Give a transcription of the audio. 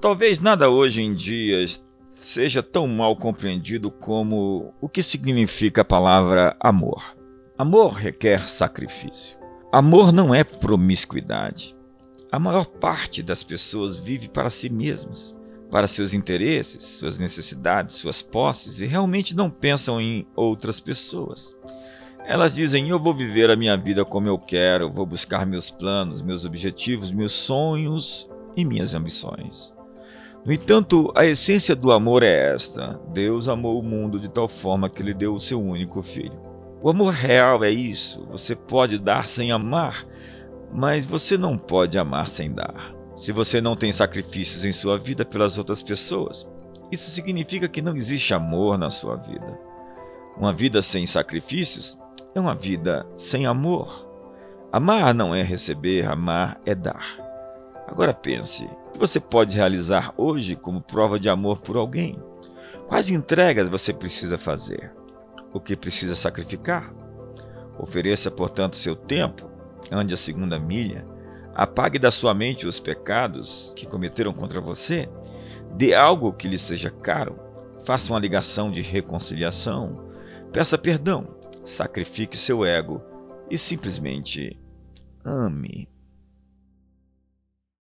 Talvez nada hoje em dia seja tão mal compreendido como o que significa a palavra amor. Amor requer sacrifício. Amor não é promiscuidade. A maior parte das pessoas vive para si mesmas, para seus interesses, suas necessidades, suas posses e realmente não pensam em outras pessoas. Elas dizem: Eu vou viver a minha vida como eu quero, vou buscar meus planos, meus objetivos, meus sonhos e minhas ambições. No entanto, a essência do amor é esta: Deus amou o mundo de tal forma que ele deu o seu único filho. O amor real é isso. Você pode dar sem amar, mas você não pode amar sem dar. Se você não tem sacrifícios em sua vida pelas outras pessoas, isso significa que não existe amor na sua vida. Uma vida sem sacrifícios é uma vida sem amor. Amar não é receber, amar é dar. Agora pense: o que você pode realizar hoje como prova de amor por alguém? Quais entregas você precisa fazer? O que precisa sacrificar? Ofereça, portanto, seu tempo, ande a segunda milha, apague da sua mente os pecados que cometeram contra você, dê algo que lhe seja caro, faça uma ligação de reconciliação, peça perdão, sacrifique seu ego e simplesmente ame.